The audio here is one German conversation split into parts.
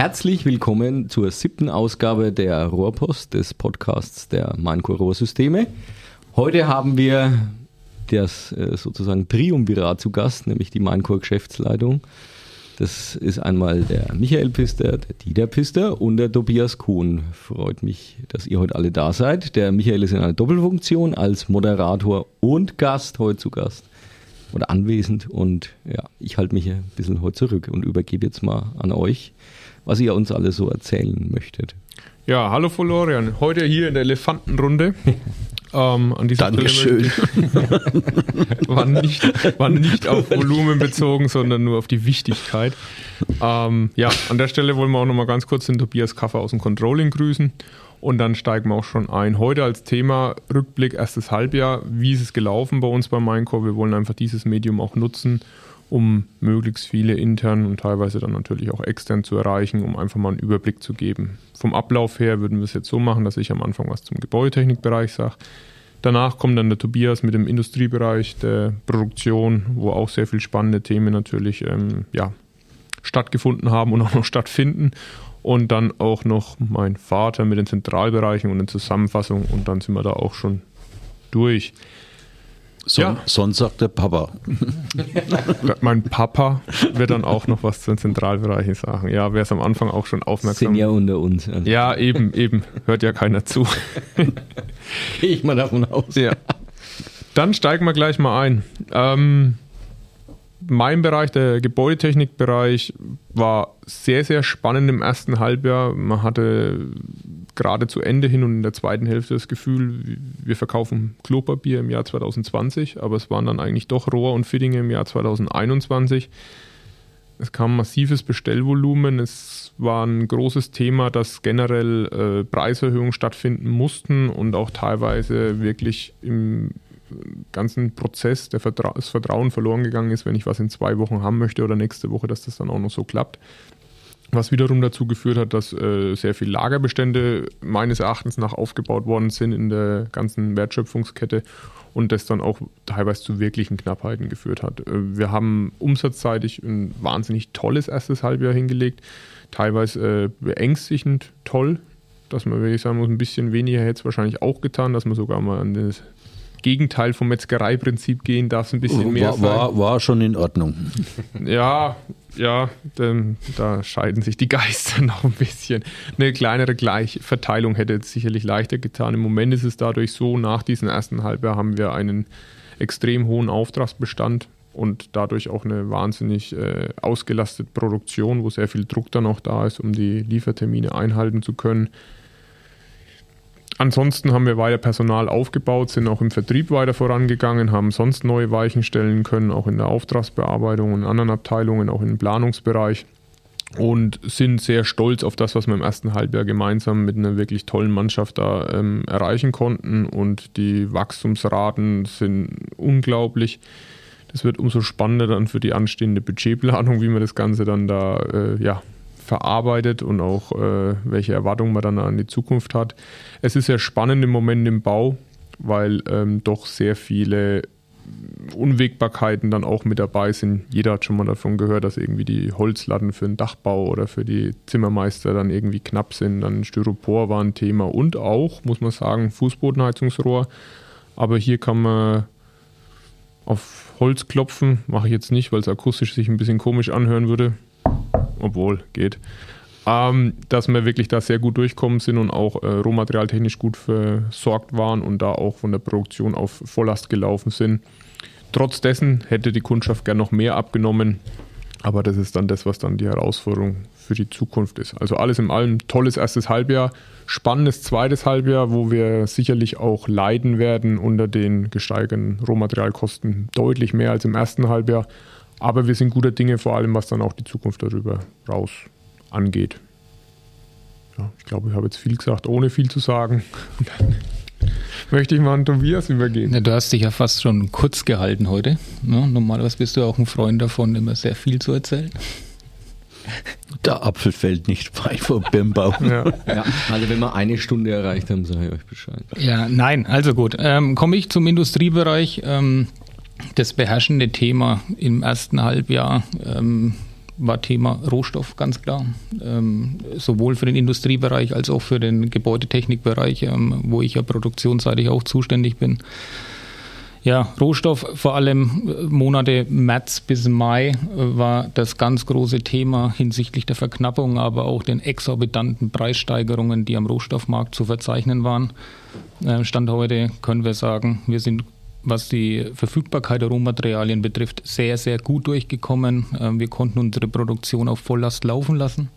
Herzlich willkommen zur siebten Ausgabe der Rohrpost des Podcasts der Mainco Rohrsysteme. Heute haben wir das äh, sozusagen Triumvirat zu Gast, nämlich die Mainco Geschäftsleitung. Das ist einmal der Michael Pister, der Dieter Pister und der Tobias Kuhn. Freut mich, dass ihr heute alle da seid. Der Michael ist in einer Doppelfunktion als Moderator und Gast heute zu Gast oder anwesend. Und ja, ich halte mich ein bisschen heute zurück und übergebe jetzt mal an euch, was ihr uns alle so erzählen möchtet. Ja, hallo Florian. Heute hier in der Elefantenrunde. Ähm, an dieser Dankeschön. Stelle war, nicht, war nicht auf Volumen bezogen, sondern nur auf die Wichtigkeit. Ähm, ja, an der Stelle wollen wir auch nochmal ganz kurz den Tobias Kaffer aus dem Controlling grüßen. Und dann steigen wir auch schon ein. Heute als Thema Rückblick, erstes Halbjahr. Wie ist es gelaufen bei uns bei Minecore? Wir wollen einfach dieses Medium auch nutzen, um möglichst viele intern und teilweise dann natürlich auch extern zu erreichen, um einfach mal einen Überblick zu geben. Vom Ablauf her würden wir es jetzt so machen, dass ich am Anfang was zum Gebäudetechnikbereich sage. Danach kommt dann der Tobias mit dem Industriebereich der Produktion, wo auch sehr viele spannende Themen natürlich ähm, ja, stattgefunden haben und auch noch stattfinden und dann auch noch mein Vater mit den Zentralbereichen und den Zusammenfassungen und dann sind wir da auch schon durch. Son ja. Sonst sagt der Papa. mein Papa wird dann auch noch was zu den Zentralbereichen sagen. Ja, wer es am Anfang auch schon aufmerksam. Sind ja unter uns. Also. Ja, eben, eben. Hört ja keiner zu. Gehe ich mal davon aus. Ja. Dann steigen wir gleich mal ein. Ähm, mein Bereich, der Gebäudetechnikbereich, war sehr, sehr spannend im ersten Halbjahr. Man hatte gerade zu Ende hin und in der zweiten Hälfte das Gefühl, wir verkaufen Klopapier im Jahr 2020, aber es waren dann eigentlich doch Rohr und Fittinge im Jahr 2021. Es kam massives Bestellvolumen. Es war ein großes Thema, dass generell äh, Preiserhöhungen stattfinden mussten und auch teilweise wirklich im ganzen Prozess der Vertra das Vertrauen verloren gegangen ist, wenn ich was in zwei Wochen haben möchte oder nächste Woche, dass das dann auch noch so klappt. Was wiederum dazu geführt hat, dass äh, sehr viele Lagerbestände meines Erachtens nach aufgebaut worden sind in der ganzen Wertschöpfungskette und das dann auch teilweise zu wirklichen Knappheiten geführt hat. Äh, wir haben umsatzseitig ein wahnsinnig tolles erstes Halbjahr hingelegt, teilweise äh, beängstigend toll, dass man, wenn ich sagen muss, ein bisschen weniger hätte es wahrscheinlich auch getan, dass man sogar mal an das Gegenteil vom Metzgereiprinzip gehen, darf es ein bisschen mehr war, sein. War, war schon in Ordnung. Ja, ja, denn da scheiden sich die Geister noch ein bisschen. Eine kleinere Gleichverteilung hätte es sicherlich leichter getan. Im Moment ist es dadurch so, nach diesem ersten Halbjahr haben wir einen extrem hohen Auftragsbestand und dadurch auch eine wahnsinnig äh, ausgelastete Produktion, wo sehr viel Druck dann auch da ist, um die Liefertermine einhalten zu können. Ansonsten haben wir weiter Personal aufgebaut, sind auch im Vertrieb weiter vorangegangen, haben sonst neue Weichen stellen können, auch in der Auftragsbearbeitung und anderen Abteilungen, auch im Planungsbereich und sind sehr stolz auf das, was wir im ersten Halbjahr gemeinsam mit einer wirklich tollen Mannschaft da ähm, erreichen konnten. Und die Wachstumsraten sind unglaublich. Das wird umso spannender dann für die anstehende Budgetplanung, wie man das Ganze dann da äh, ja, verarbeitet und auch äh, welche Erwartungen man dann an die Zukunft hat. Es ist sehr spannend im Moment im Bau, weil ähm, doch sehr viele Unwägbarkeiten dann auch mit dabei sind. Jeder hat schon mal davon gehört, dass irgendwie die Holzlatten für den Dachbau oder für die Zimmermeister dann irgendwie knapp sind. Dann Styropor war ein Thema und auch, muss man sagen, Fußbodenheizungsrohr. Aber hier kann man auf Holz klopfen. Mache ich jetzt nicht, weil es akustisch sich ein bisschen komisch anhören würde obwohl geht. Ähm, dass wir wirklich da sehr gut durchkommen sind und auch äh, rohmaterialtechnisch gut versorgt waren und da auch von der Produktion auf Volllast gelaufen sind. Trotz dessen hätte die Kundschaft gern noch mehr abgenommen, aber das ist dann das, was dann die Herausforderung für die Zukunft ist. Also alles in allem tolles erstes Halbjahr, spannendes zweites Halbjahr, wo wir sicherlich auch leiden werden unter den gesteigerten Rohmaterialkosten deutlich mehr als im ersten Halbjahr. Aber wir sind guter Dinge, vor allem was dann auch die Zukunft darüber raus angeht. Ja, ich glaube, ich habe jetzt viel gesagt, ohne viel zu sagen. möchte ich mal an Tobias übergeben. Ja, du hast dich ja fast schon kurz gehalten heute. Ja, normalerweise bist du auch ein Freund davon, immer sehr viel zu erzählen. Der Apfel fällt nicht frei vor Birnbau. Ja. ja. also wenn wir eine Stunde erreicht haben, sage ich euch Bescheid. Ja, nein, also gut. Ähm, Komme ich zum Industriebereich. Ähm, das beherrschende Thema im ersten Halbjahr ähm, war Thema Rohstoff ganz klar. Ähm, sowohl für den Industriebereich als auch für den Gebäudetechnikbereich, ähm, wo ich ja produktionsseitig auch zuständig bin. Ja, Rohstoff, vor allem äh, Monate März bis Mai äh, war das ganz große Thema hinsichtlich der Verknappung, aber auch den exorbitanten Preissteigerungen, die am Rohstoffmarkt zu verzeichnen waren. Äh, Stand heute können wir sagen, wir sind was die Verfügbarkeit der Rohmaterialien betrifft, sehr, sehr gut durchgekommen. Ähm, wir konnten unsere Produktion auf Volllast laufen lassen.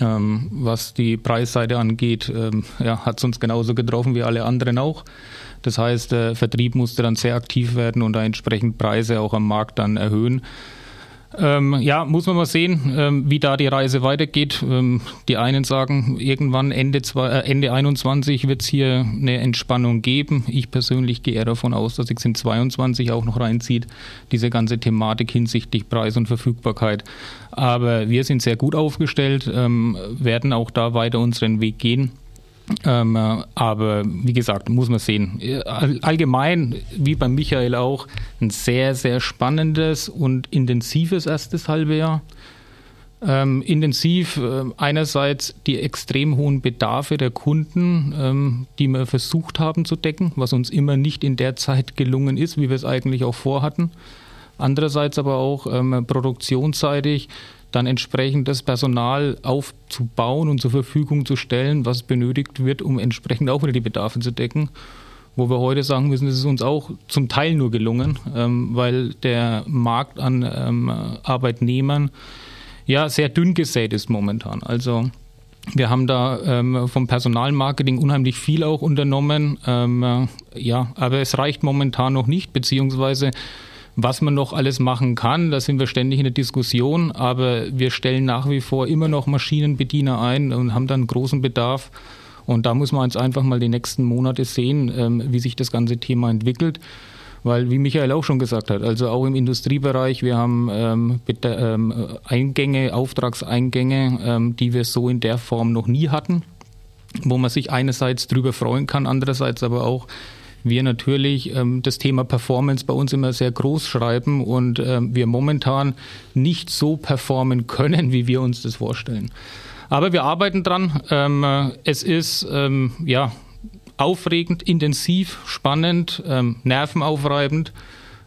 Ähm, was die Preisseite angeht, ähm, ja, hat es uns genauso getroffen wie alle anderen auch. Das heißt, der Vertrieb musste dann sehr aktiv werden und da entsprechend Preise auch am Markt dann erhöhen. Ähm, ja, muss man mal sehen, ähm, wie da die Reise weitergeht. Ähm, die einen sagen, irgendwann Ende, zwei, äh, Ende 21 wird es hier eine Entspannung geben. Ich persönlich gehe eher davon aus, dass sich es in 22 auch noch reinzieht, diese ganze Thematik hinsichtlich Preis und Verfügbarkeit. Aber wir sind sehr gut aufgestellt, ähm, werden auch da weiter unseren Weg gehen. Ähm, aber wie gesagt, muss man sehen. Allgemein, wie bei Michael auch, ein sehr, sehr spannendes und intensives erstes halbe Jahr. Ähm, intensiv äh, einerseits die extrem hohen Bedarfe der Kunden, ähm, die wir versucht haben zu decken, was uns immer nicht in der Zeit gelungen ist, wie wir es eigentlich auch vorhatten. Andererseits aber auch ähm, produktionsseitig dann entsprechend das Personal aufzubauen und zur Verfügung zu stellen, was benötigt wird, um entsprechend auch wieder die Bedarfe zu decken. Wo wir heute sagen müssen, das ist uns auch zum Teil nur gelungen, ähm, weil der Markt an ähm, Arbeitnehmern ja sehr dünn gesät ist momentan. Also wir haben da ähm, vom Personalmarketing unheimlich viel auch unternommen. Ähm, ja, aber es reicht momentan noch nicht, beziehungsweise was man noch alles machen kann, da sind wir ständig in der Diskussion, aber wir stellen nach wie vor immer noch Maschinenbediener ein und haben dann großen Bedarf. Und da muss man jetzt einfach mal die nächsten Monate sehen, ähm, wie sich das ganze Thema entwickelt. Weil, wie Michael auch schon gesagt hat, also auch im Industriebereich, wir haben ähm, ähm, Eingänge, Auftragseingänge, die wir so in der Form noch nie hatten, wo man sich einerseits drüber freuen kann, andererseits aber auch wir natürlich ähm, das Thema Performance bei uns immer sehr groß schreiben und ähm, wir momentan nicht so performen können, wie wir uns das vorstellen. Aber wir arbeiten dran. Ähm, es ist ähm, ja aufregend, intensiv, spannend, ähm, nervenaufreibend.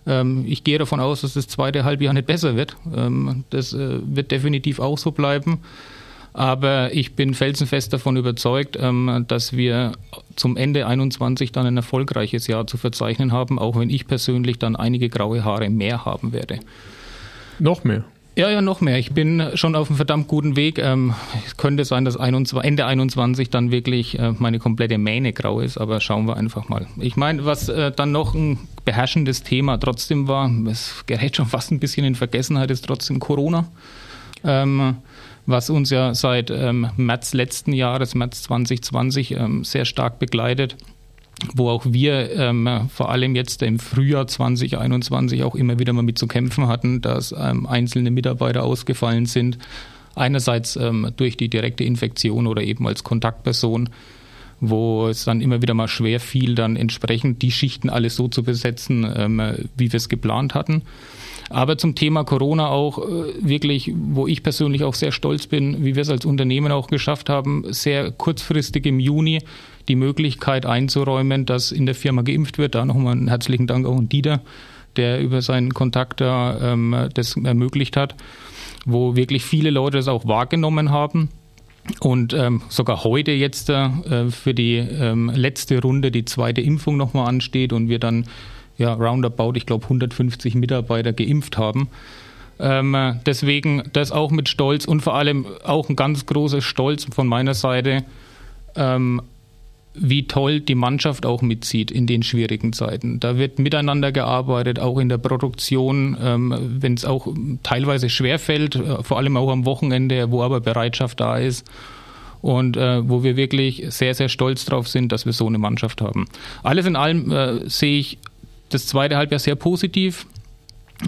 Ähm, ich gehe davon aus, dass das zweite Halbjahr nicht besser wird. das äh, wird definitiv auch so bleiben. Aber ich bin felsenfest davon überzeugt, ähm, dass wir zum Ende 21 dann ein erfolgreiches Jahr zu verzeichnen haben, auch wenn ich persönlich dann einige graue Haare mehr haben werde. Noch mehr? Ja, ja, noch mehr. Ich bin schon auf einem verdammt guten Weg. Ähm, es könnte sein, dass 21, Ende 21 dann wirklich äh, meine komplette Mähne grau ist, aber schauen wir einfach mal. Ich meine, was äh, dann noch ein beherrschendes Thema trotzdem war, es gerät schon fast ein bisschen in Vergessenheit, ist trotzdem Corona. Ähm, was uns ja seit ähm, März letzten Jahres, März 2020, ähm, sehr stark begleitet wo auch wir ähm, vor allem jetzt im Frühjahr 2021 auch immer wieder mal mit zu kämpfen hatten, dass ähm, einzelne Mitarbeiter ausgefallen sind. Einerseits ähm, durch die direkte Infektion oder eben als Kontaktperson, wo es dann immer wieder mal schwer fiel, dann entsprechend die Schichten alles so zu besetzen, ähm, wie wir es geplant hatten. Aber zum Thema Corona auch äh, wirklich, wo ich persönlich auch sehr stolz bin, wie wir es als Unternehmen auch geschafft haben, sehr kurzfristig im Juni die Möglichkeit einzuräumen, dass in der Firma geimpft wird. Da nochmal einen herzlichen Dank auch an Dieter, der über seinen Kontakt da ähm, das ermöglicht hat, wo wirklich viele Leute das auch wahrgenommen haben. Und ähm, sogar heute jetzt äh, für die ähm, letzte Runde die zweite Impfung nochmal ansteht und wir dann ja, roundabout, ich glaube, 150 Mitarbeiter geimpft haben. Ähm, deswegen das auch mit Stolz und vor allem auch ein ganz großer Stolz von meiner Seite, ähm, wie toll die Mannschaft auch mitzieht in den schwierigen Zeiten. Da wird miteinander gearbeitet, auch in der Produktion, ähm, wenn es auch teilweise schwerfällt, äh, vor allem auch am Wochenende, wo aber Bereitschaft da ist und äh, wo wir wirklich sehr, sehr stolz drauf sind, dass wir so eine Mannschaft haben. Alles in allem äh, sehe ich das zweite Halbjahr sehr positiv.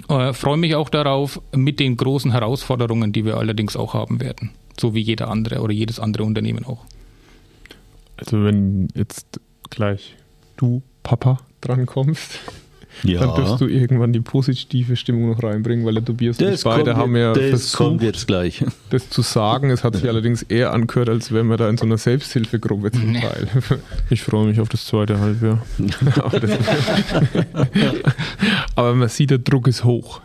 Freue mich auch darauf mit den großen Herausforderungen, die wir allerdings auch haben werden. So wie jeder andere oder jedes andere Unternehmen auch. Also wenn jetzt gleich du, Papa, drankommst, Ja. Dann darfst du irgendwann die positive Stimmung noch reinbringen, weil der Tobias und ich beide haben ja das versucht, kommt jetzt gleich. das zu sagen. Es hat sich allerdings eher angehört, als wären wir da in so einer Selbsthilfegruppe zum Teil. Ich freue mich auf das zweite Halbjahr. Aber man sieht, der Druck ist hoch.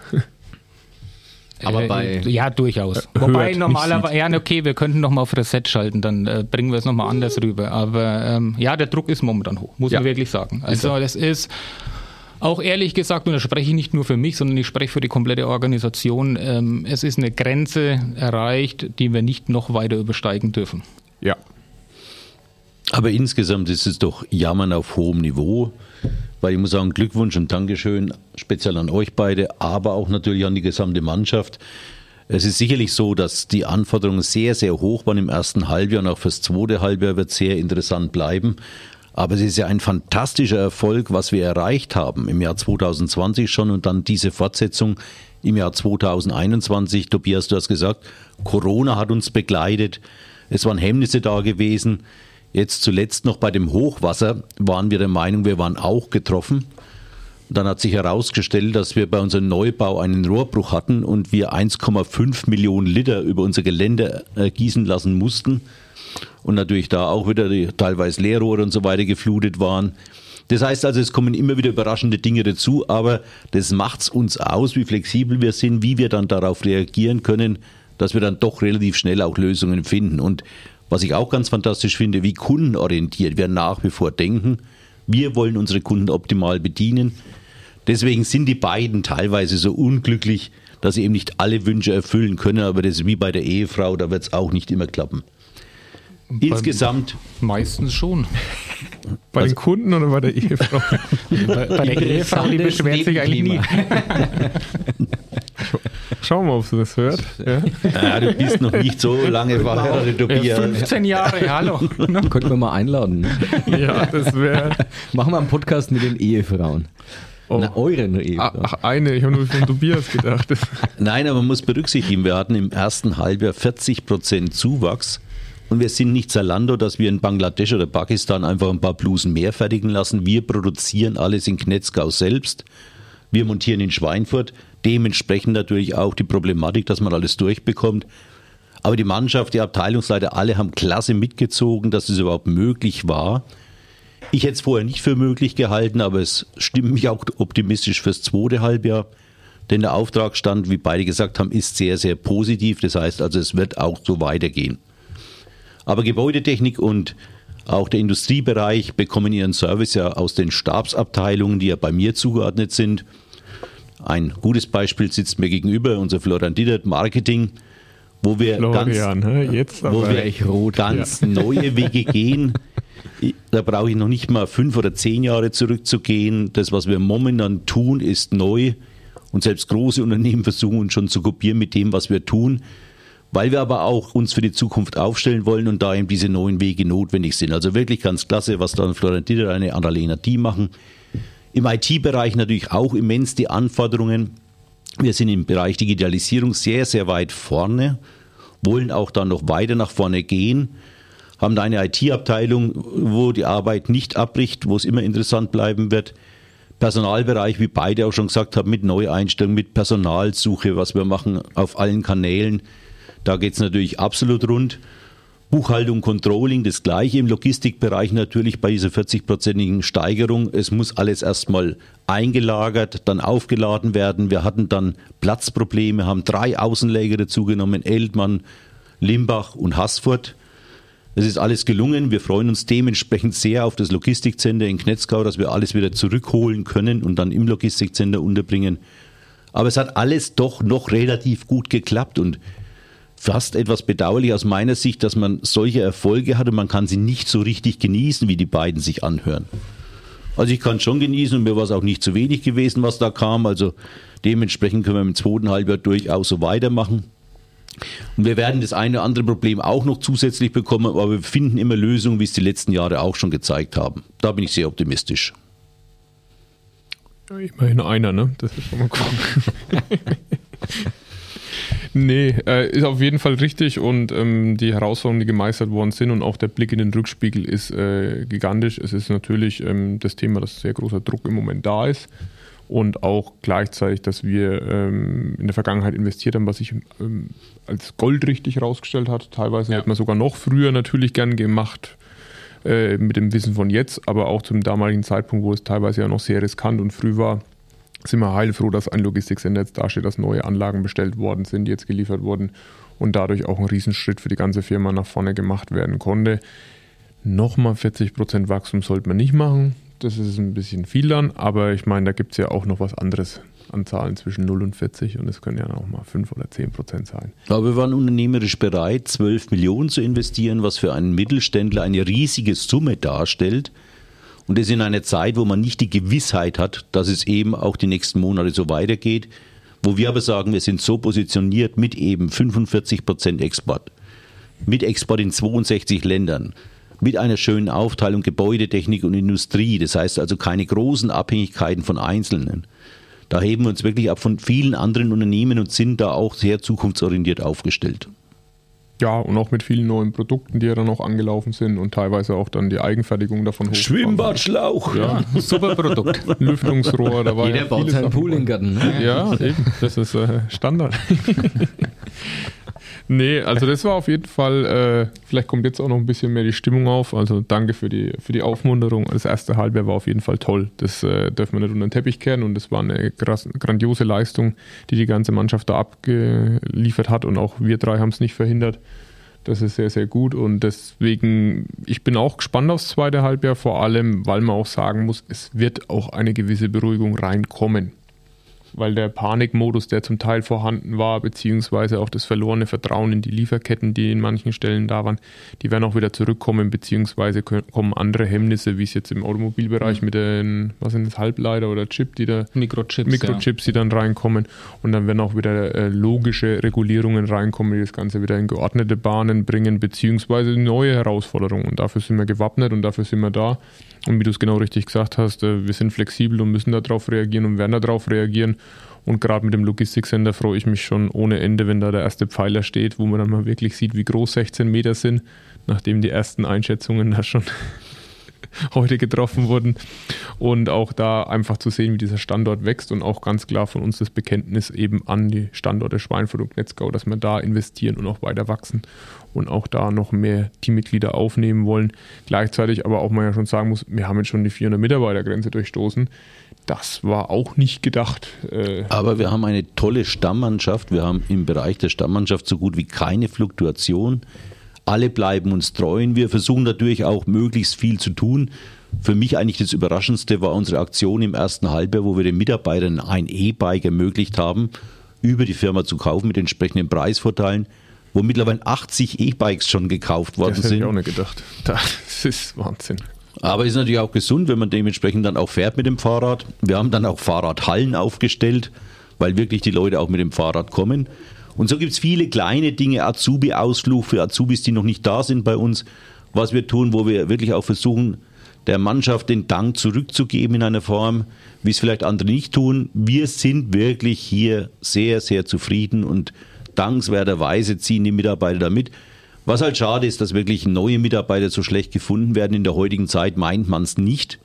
Aber äh, bei ja, durchaus. Wobei normalerweise, ja, okay, wir könnten noch mal auf Reset schalten, dann äh, bringen wir es noch mal anders rüber. Aber ähm, ja, der Druck ist momentan hoch, muss ja. man wirklich sagen. Also das ist auch ehrlich gesagt, und da spreche ich nicht nur für mich, sondern ich spreche für die komplette Organisation, ähm, es ist eine Grenze erreicht, die wir nicht noch weiter übersteigen dürfen. Ja. Aber insgesamt ist es doch Jammern auf hohem Niveau weil ich muss sagen, Glückwunsch und Dankeschön speziell an euch beide, aber auch natürlich an die gesamte Mannschaft. Es ist sicherlich so, dass die Anforderungen sehr, sehr hoch waren im ersten Halbjahr und auch fürs zweite Halbjahr wird sehr interessant bleiben. Aber es ist ja ein fantastischer Erfolg, was wir erreicht haben im Jahr 2020 schon und dann diese Fortsetzung im Jahr 2021. Tobias, du hast gesagt, Corona hat uns begleitet. Es waren Hemmnisse da gewesen. Jetzt zuletzt noch bei dem Hochwasser waren wir der Meinung, wir waren auch getroffen. Dann hat sich herausgestellt, dass wir bei unserem Neubau einen Rohrbruch hatten und wir 1,5 Millionen Liter über unser Gelände äh, gießen lassen mussten. Und natürlich da auch wieder die teilweise Leerrohre und so weiter geflutet waren. Das heißt also, es kommen immer wieder überraschende Dinge dazu, aber das macht es uns aus, wie flexibel wir sind, wie wir dann darauf reagieren können, dass wir dann doch relativ schnell auch Lösungen finden. Und was ich auch ganz fantastisch finde, wie kundenorientiert wir nach wie vor denken. Wir wollen unsere Kunden optimal bedienen. Deswegen sind die beiden teilweise so unglücklich, dass sie eben nicht alle Wünsche erfüllen können, aber das ist wie bei der Ehefrau, da wird es auch nicht immer klappen. Insgesamt. Meistens schon. Bei also, den Kunden oder bei der Ehefrau? bei, bei der Ehefrau, die beschwert sich eigentlich nie. Schauen wir, ob sie das hört. Ja. ja. du bist noch nicht so lange verheiratet, Tobias. 15 Jahre, hallo. Könnten wir mal einladen. Ja, das wäre. Machen wir einen Podcast mit den Ehefrauen. Oh. Na, euren Ehefrauen. Ach, eine, ich habe nur von Tobias gedacht. Nein, aber man muss berücksichtigen, wir hatten im ersten Halbjahr 40 Prozent Zuwachs. Und wir sind nicht Zalando, dass wir in Bangladesch oder Pakistan einfach ein paar Blusen mehr fertigen lassen. Wir produzieren alles in Knetzgau selbst. Wir montieren in Schweinfurt. Dementsprechend natürlich auch die Problematik, dass man alles durchbekommt. Aber die Mannschaft, die Abteilungsleiter, alle haben klasse mitgezogen, dass es überhaupt möglich war. Ich hätte es vorher nicht für möglich gehalten, aber es stimmt mich auch optimistisch fürs zweite Halbjahr. Denn der Auftragsstand, wie beide gesagt haben, ist sehr, sehr positiv. Das heißt also, es wird auch so weitergehen. Aber Gebäudetechnik und auch der Industriebereich bekommen ihren Service ja aus den Stabsabteilungen, die ja bei mir zugeordnet sind. Ein gutes Beispiel sitzt mir gegenüber, unser Florian Dietert Marketing, wo wir Florian, ganz, Jetzt wo wir rot, ganz ja. neue Wege gehen. Da brauche ich noch nicht mal fünf oder zehn Jahre zurückzugehen. Das, was wir momentan tun, ist neu. Und selbst große Unternehmen versuchen uns schon zu kopieren mit dem, was wir tun, weil wir aber auch uns für die Zukunft aufstellen wollen und da eben diese neuen Wege notwendig sind. Also wirklich ganz klasse, was dann Florian Dietert, eine Annalena Die machen. Im IT-Bereich natürlich auch immens die Anforderungen. Wir sind im Bereich Digitalisierung sehr, sehr weit vorne, wollen auch dann noch weiter nach vorne gehen, haben da eine IT-Abteilung, wo die Arbeit nicht abbricht, wo es immer interessant bleiben wird. Personalbereich, wie beide auch schon gesagt haben, mit Neueinstellungen, mit Personalsuche, was wir machen auf allen Kanälen. Da geht es natürlich absolut rund. Buchhaltung, Controlling, das gleiche im Logistikbereich natürlich bei dieser 40-prozentigen Steigerung. Es muss alles erstmal eingelagert, dann aufgeladen werden. Wir hatten dann Platzprobleme, haben drei Außenläger dazugenommen, Eldmann, Limbach und Haßfurt. Es ist alles gelungen. Wir freuen uns dementsprechend sehr auf das Logistikcenter in Knetzgau, dass wir alles wieder zurückholen können und dann im Logistikcenter unterbringen. Aber es hat alles doch noch relativ gut geklappt und fast etwas bedauerlich aus meiner Sicht, dass man solche Erfolge hat und man kann sie nicht so richtig genießen, wie die beiden sich anhören. Also ich kann es schon genießen und mir war es auch nicht zu wenig gewesen, was da kam. Also dementsprechend können wir im zweiten Halbjahr durchaus so weitermachen. Und wir werden das eine oder andere Problem auch noch zusätzlich bekommen, aber wir finden immer Lösungen, wie es die letzten Jahre auch schon gezeigt haben. Da bin ich sehr optimistisch. Immerhin einer, ne? Das ist schon mal cool. Nee, äh, ist auf jeden Fall richtig und ähm, die Herausforderungen, die gemeistert worden sind und auch der Blick in den Rückspiegel ist äh, gigantisch. Es ist natürlich ähm, das Thema, dass sehr großer Druck im Moment da ist und auch gleichzeitig, dass wir ähm, in der Vergangenheit investiert haben, was sich ähm, als Gold richtig herausgestellt hat. Teilweise ja. hätte man sogar noch früher natürlich gern gemacht äh, mit dem Wissen von jetzt, aber auch zum damaligen Zeitpunkt, wo es teilweise ja noch sehr riskant und früh war, sind wir heilfroh, dass ein Logistiksender jetzt dasteht, dass neue Anlagen bestellt worden sind, jetzt geliefert wurden und dadurch auch ein Riesenschritt für die ganze Firma nach vorne gemacht werden konnte. Nochmal 40% Wachstum sollte man nicht machen. Das ist ein bisschen viel dann, aber ich meine, da gibt es ja auch noch was anderes an Zahlen zwischen 0 und 40 und es können ja auch mal 5 oder 10 Prozent sein. Aber wir waren unternehmerisch bereit, 12 Millionen zu investieren, was für einen Mittelständler eine riesige Summe darstellt. Und das in einer Zeit, wo man nicht die Gewissheit hat, dass es eben auch die nächsten Monate so weitergeht, wo wir aber sagen, wir sind so positioniert mit eben 45 Prozent Export, mit Export in 62 Ländern, mit einer schönen Aufteilung Gebäudetechnik und Industrie. Das heißt also keine großen Abhängigkeiten von Einzelnen. Da heben wir uns wirklich ab von vielen anderen Unternehmen und sind da auch sehr zukunftsorientiert aufgestellt. Ja, und auch mit vielen neuen Produkten, die ja dann auch angelaufen sind und teilweise auch dann die Eigenfertigung davon hoch. Schwimmbadschlauch! Ja, super Produkt. Lüftungsrohr, da war Jeder ja baut seinen Pool im Garten. Ne? Ja, eben. Das ist äh, Standard. Nee, also das war auf jeden Fall, äh, vielleicht kommt jetzt auch noch ein bisschen mehr die Stimmung auf. Also danke für die, für die Aufmunterung. Das erste Halbjahr war auf jeden Fall toll. Das äh, dürfen wir nicht unter den Teppich kehren und das war eine krass, grandiose Leistung, die die ganze Mannschaft da abgeliefert hat und auch wir drei haben es nicht verhindert. Das ist sehr, sehr gut und deswegen, ich bin auch gespannt aufs zweite Halbjahr, vor allem, weil man auch sagen muss, es wird auch eine gewisse Beruhigung reinkommen weil der Panikmodus, der zum Teil vorhanden war, beziehungsweise auch das verlorene Vertrauen in die Lieferketten, die in manchen Stellen da waren, die werden auch wieder zurückkommen, beziehungsweise kommen andere Hemmnisse, wie es jetzt im Automobilbereich mhm. mit den, was sind das, Halbleiter oder Chip, die da Mikrochips, Mikrochips, ja. die dann reinkommen und dann werden auch wieder äh, logische Regulierungen reinkommen, die das Ganze wieder in geordnete Bahnen bringen, beziehungsweise neue Herausforderungen. Und dafür sind wir gewappnet und dafür sind wir da. Und wie du es genau richtig gesagt hast, äh, wir sind flexibel und müssen darauf reagieren und werden darauf reagieren. Und gerade mit dem Logistiksender freue ich mich schon ohne Ende, wenn da der erste Pfeiler steht, wo man dann mal wirklich sieht, wie groß 16 Meter sind, nachdem die ersten Einschätzungen da schon heute getroffen wurden. Und auch da einfach zu sehen, wie dieser Standort wächst und auch ganz klar von uns das Bekenntnis eben an die Standorte Schweinfurt und Netzgau, dass wir da investieren und auch weiter wachsen und auch da noch mehr Teammitglieder aufnehmen wollen. Gleichzeitig aber auch man ja schon sagen muss, wir haben jetzt schon die 400 Mitarbeitergrenze durchstoßen. Das war auch nicht gedacht. Äh, aber wir haben eine tolle Stammmannschaft. Wir haben im Bereich der Stammmannschaft so gut wie keine Fluktuation. Alle bleiben uns treu. Wir versuchen natürlich auch möglichst viel zu tun. Für mich eigentlich das Überraschendste war unsere Aktion im ersten Halbjahr, wo wir den Mitarbeitern ein E-Bike ermöglicht haben, über die Firma zu kaufen mit entsprechenden Preisvorteilen, wo mittlerweile 80 E-Bikes schon gekauft worden das sind. Das hätte ich auch nicht gedacht. Das ist Wahnsinn. Aber ist natürlich auch gesund, wenn man dementsprechend dann auch fährt mit dem Fahrrad. Wir haben dann auch Fahrradhallen aufgestellt, weil wirklich die Leute auch mit dem Fahrrad kommen. Und so gibt es viele kleine Dinge, Azubi-Ausflug für Azubis, die noch nicht da sind bei uns, was wir tun, wo wir wirklich auch versuchen, der Mannschaft den Dank zurückzugeben in einer Form, wie es vielleicht andere nicht tun. Wir sind wirklich hier sehr, sehr zufrieden und dankenswerterweise ziehen die Mitarbeiter damit. Was halt schade ist, dass wirklich neue Mitarbeiter so schlecht gefunden werden. In der heutigen Zeit meint man es nicht.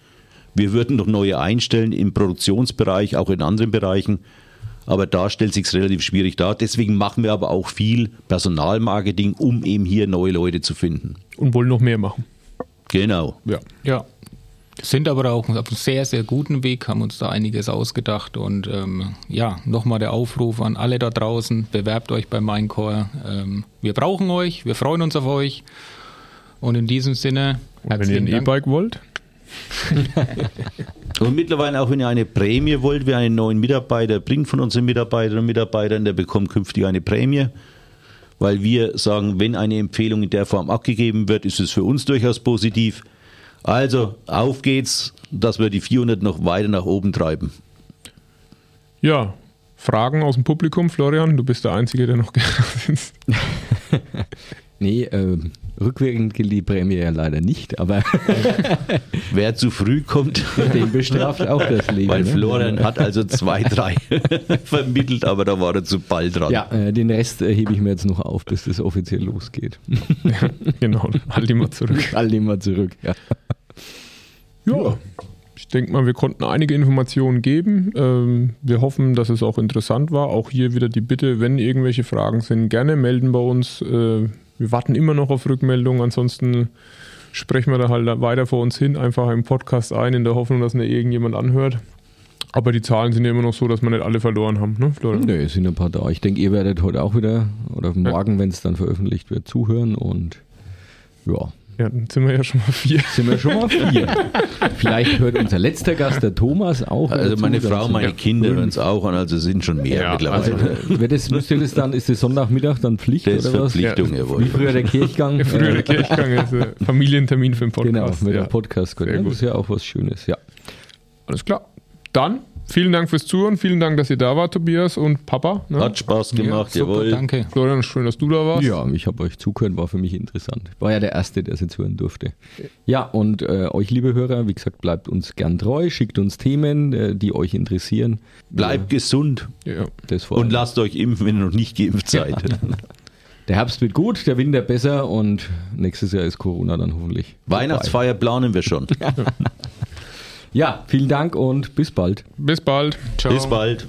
Wir würden noch neue einstellen im Produktionsbereich, auch in anderen Bereichen. Aber da stellt sich relativ schwierig dar. Deswegen machen wir aber auch viel Personalmarketing, um eben hier neue Leute zu finden. Und wollen noch mehr machen. Genau. Ja. ja sind aber auch auf einem sehr, sehr guten Weg, haben uns da einiges ausgedacht. Und ähm, ja, nochmal der Aufruf an alle da draußen, bewerbt euch bei Minecore. Ähm, wir brauchen euch, wir freuen uns auf euch. Und in diesem Sinne, Und wenn ihr ein E-Bike wollt. und mittlerweile auch, wenn ihr eine Prämie wollt, wer einen neuen Mitarbeiter bringt von unseren Mitarbeiterinnen und Mitarbeitern, der bekommt künftig eine Prämie. Weil wir sagen, wenn eine Empfehlung in der Form abgegeben wird, ist es für uns durchaus positiv. Also, auf geht's, dass wir die 400 noch weiter nach oben treiben. Ja, Fragen aus dem Publikum, Florian? Du bist der Einzige, der noch ist. nee, äh, rückwirkend gilt die Prämie ja leider nicht, aber wer zu früh kommt, den bestraft auch das Leben. Weil ne? Florian hat also zwei, drei vermittelt, aber da war er zu bald dran. Ja, äh, den Rest äh, hebe ich mir jetzt noch auf, bis das offiziell losgeht. ja, genau, halt immer zurück. Halt immer zurück, ja. Ja, ich denke mal, wir konnten einige Informationen geben. Ähm, wir hoffen, dass es auch interessant war. Auch hier wieder die Bitte, wenn irgendwelche Fragen sind, gerne melden bei uns. Wir warten immer noch auf Rückmeldungen. Ansonsten sprechen wir da halt weiter vor uns hin, einfach im Podcast ein, in der Hoffnung, dass nicht irgendjemand anhört. Aber die Zahlen sind ja immer noch so, dass wir nicht alle verloren haben, ne, Florian? Nee, es sind ein paar da. Ich denke, ihr werdet heute auch wieder oder morgen, ja. wenn es dann veröffentlicht wird, zuhören und ja. Ja, dann sind wir ja schon mal vier. Sind wir schon mal vier. Vielleicht hört unser letzter Gast, der Thomas, auch. Also meine Frau, meine Kinder hören es auch an, also sind schon mehr ja, mittlerweile. Also, wird das, müsst ihr das dann, ist das Sonntagmittag dann Pflicht das oder was? Verpflichtung, ja, jawohl. Wie früher der Kirchgang. Ja, früher der Kirchgang ist ein Familientermin für den Podcast. Genau, mit ja. dem Podcast. Ja, das ist ja auch was Schönes, ja. Alles klar. Dann Vielen Dank fürs Zuhören. Vielen Dank, dass ihr da wart, Tobias und Papa. Ne? Hat Spaß gemacht, ja, jawohl. Danke. Florian, schön, dass du da warst. Ja, ich habe euch zugehört, war für mich interessant. War ja der Erste, der sie zuhören durfte. Ja, und äh, euch, liebe Hörer, wie gesagt, bleibt uns gern treu, schickt uns Themen, äh, die euch interessieren. Bleibt äh, gesund. Ja. und lasst euch impfen, wenn ihr noch nicht geimpft seid. Der Herbst wird gut, der Winter besser und nächstes Jahr ist Corona dann hoffentlich. Weihnachtsfeier planen wir schon. Ja, vielen Dank und bis bald. Bis bald. Ciao. Bis bald.